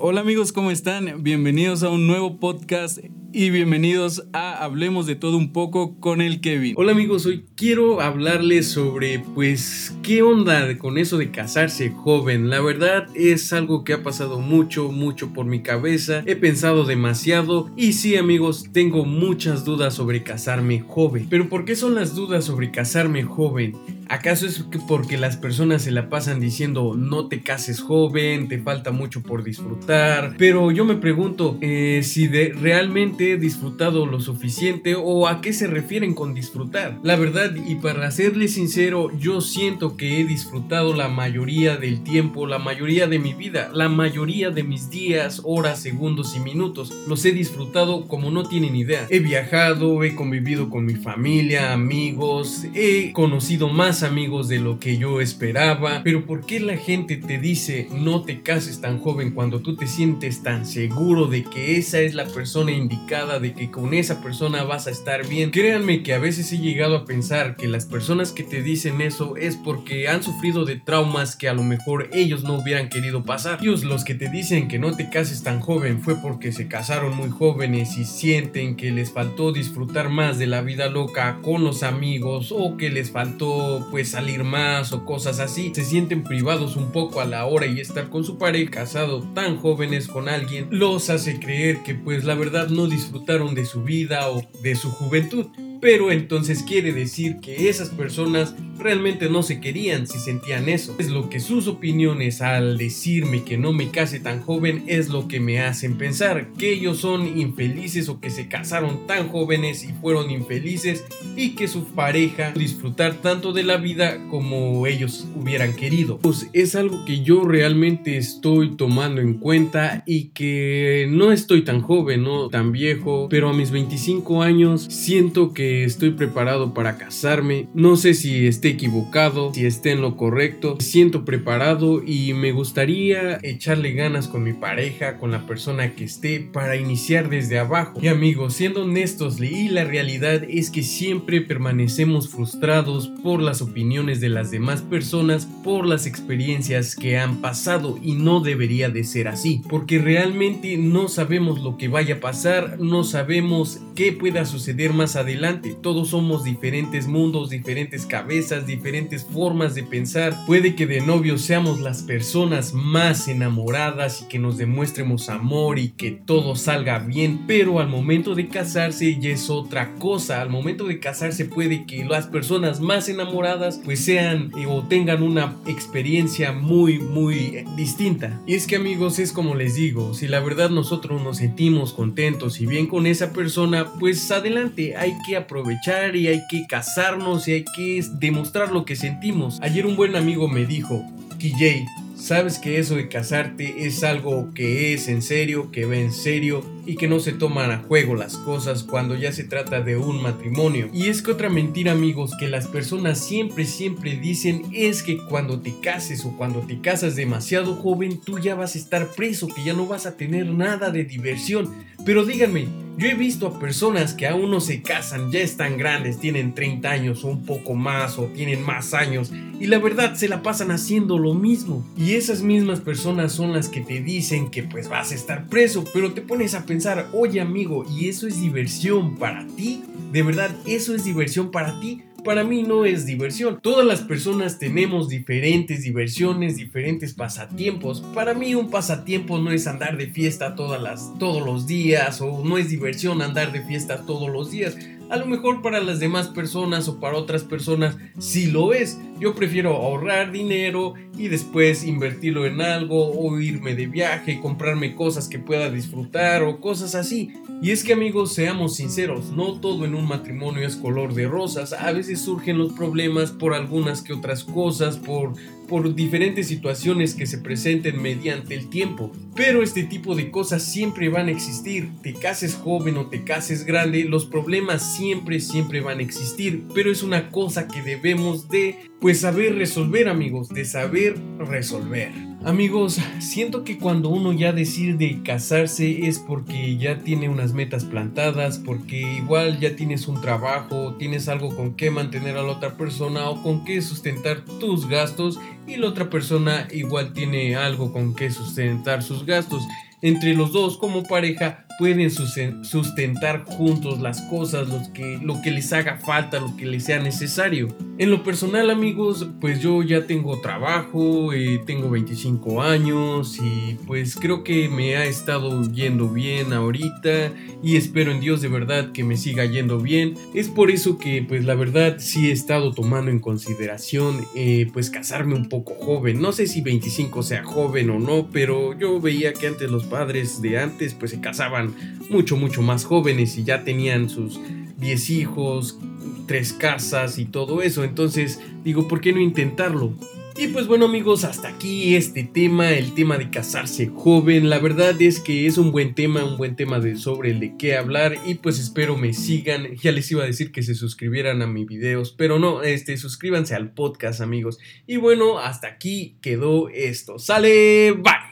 Hola amigos, ¿cómo están? Bienvenidos a un nuevo podcast y bienvenidos a Hablemos de todo un poco con el Kevin. Hola amigos, hoy quiero hablarles sobre pues qué onda con eso de casarse joven. La verdad es algo que ha pasado mucho, mucho por mi cabeza. He pensado demasiado y sí amigos, tengo muchas dudas sobre casarme joven. Pero ¿por qué son las dudas sobre casarme joven? ¿Acaso es porque las personas se la pasan diciendo no te cases joven, te falta mucho por disfrutar? Pero yo me pregunto eh, si de, realmente he disfrutado lo suficiente o a qué se refieren con disfrutar. La verdad, y para serles sincero, yo siento que he disfrutado la mayoría del tiempo, la mayoría de mi vida, la mayoría de mis días, horas, segundos y minutos. Los he disfrutado como no tienen idea. He viajado, he convivido con mi familia, amigos, he conocido más amigos de lo que yo esperaba. Pero ¿por qué la gente te dice no te cases tan joven cuando tú te sientes tan seguro de que esa es la persona indicada, de que con esa persona vas a estar bien? Créanme que a veces he llegado a pensar que las personas que te dicen eso es porque han sufrido de traumas que a lo mejor ellos no hubieran querido pasar. Ellos los que te dicen que no te cases tan joven fue porque se casaron muy jóvenes y sienten que les faltó disfrutar más de la vida loca con los amigos o que les faltó pues salir más o cosas así, se sienten privados un poco a la hora y estar con su pareja casado tan jóvenes con alguien los hace creer que pues la verdad no disfrutaron de su vida o de su juventud. Pero entonces quiere decir que esas personas realmente no se querían si sentían eso. Es lo que sus opiniones al decirme que no me case tan joven es lo que me hacen pensar que ellos son infelices o que se casaron tan jóvenes y fueron infelices y que su pareja disfrutar tanto de la vida como ellos hubieran querido. Pues es algo que yo realmente estoy tomando en cuenta y que no estoy tan joven, no tan viejo, pero a mis 25 años siento que estoy preparado para casarme. No sé si esté equivocado, si esté en lo correcto. Siento preparado y me gustaría echarle ganas con mi pareja, con la persona que esté para iniciar desde abajo. Y amigos, siendo honestos, y la realidad es que siempre permanecemos frustrados por las opiniones de las demás personas, por las experiencias que han pasado y no debería de ser así, porque realmente no sabemos lo que vaya a pasar, no sabemos qué pueda suceder más adelante todos somos diferentes mundos, diferentes cabezas, diferentes formas de pensar. Puede que de novios seamos las personas más enamoradas y que nos demuestremos amor y que todo salga bien, pero al momento de casarse ya es otra cosa. Al momento de casarse puede que las personas más enamoradas pues sean eh, o tengan una experiencia muy muy eh, distinta. Y es que amigos es como les digo, si la verdad nosotros nos sentimos contentos y bien con esa persona, pues adelante, hay que aprovechar y hay que casarnos y hay que demostrar lo que sentimos. Ayer un buen amigo me dijo, KJ, sabes que eso de casarte es algo que es en serio, que va en serio y que no se toman a juego las cosas cuando ya se trata de un matrimonio. Y es que otra mentira amigos que las personas siempre siempre dicen es que cuando te cases o cuando te casas demasiado joven tú ya vas a estar preso, que ya no vas a tener nada de diversión. Pero díganme, yo he visto a personas que aún no se casan, ya están grandes, tienen 30 años o un poco más o tienen más años y la verdad se la pasan haciendo lo mismo. Y esas mismas personas son las que te dicen que pues vas a estar preso, pero te pones a pensar, oye amigo, ¿y eso es diversión para ti? ¿De verdad eso es diversión para ti? para mí no es diversión. Todas las personas tenemos diferentes diversiones, diferentes pasatiempos. Para mí un pasatiempo no es andar de fiesta todas las, todos los días o no es diversión andar de fiesta todos los días. A lo mejor para las demás personas o para otras personas sí lo es. Yo prefiero ahorrar dinero y después invertirlo en algo o irme de viaje, comprarme cosas que pueda disfrutar o cosas así. Y es que amigos, seamos sinceros, no todo en un matrimonio es color de rosas. A veces surgen los problemas por algunas que otras cosas, por por diferentes situaciones que se presenten mediante el tiempo. Pero este tipo de cosas siempre van a existir. Te cases joven o te cases grande, los problemas siempre, siempre van a existir. Pero es una cosa que debemos de, pues, saber resolver, amigos, de saber resolver. Amigos, siento que cuando uno ya decide casarse es porque ya tiene unas metas plantadas, porque igual ya tienes un trabajo, tienes algo con que mantener a la otra persona o con que sustentar tus gastos y la otra persona igual tiene algo con que sustentar sus gastos. entre los dos como pareja pueden sustentar juntos las cosas, lo que, lo que les haga falta, lo que les sea necesario. En lo personal amigos, pues yo ya tengo trabajo, eh, tengo 25 años y pues creo que me ha estado yendo bien ahorita y espero en Dios de verdad que me siga yendo bien. Es por eso que pues la verdad sí he estado tomando en consideración eh, pues casarme un poco joven. No sé si 25 sea joven o no, pero yo veía que antes los padres de antes pues se casaban mucho, mucho más jóvenes y ya tenían sus 10 hijos, tres casas y todo eso. Entonces digo, ¿por qué no intentarlo? Y pues bueno amigos, hasta aquí este tema, el tema de casarse joven. La verdad es que es un buen tema, un buen tema de sobre el de qué hablar y pues espero me sigan. Ya les iba a decir que se suscribieran a mis videos, pero no, este suscríbanse al podcast amigos. Y bueno, hasta aquí quedó esto. Sale, bye.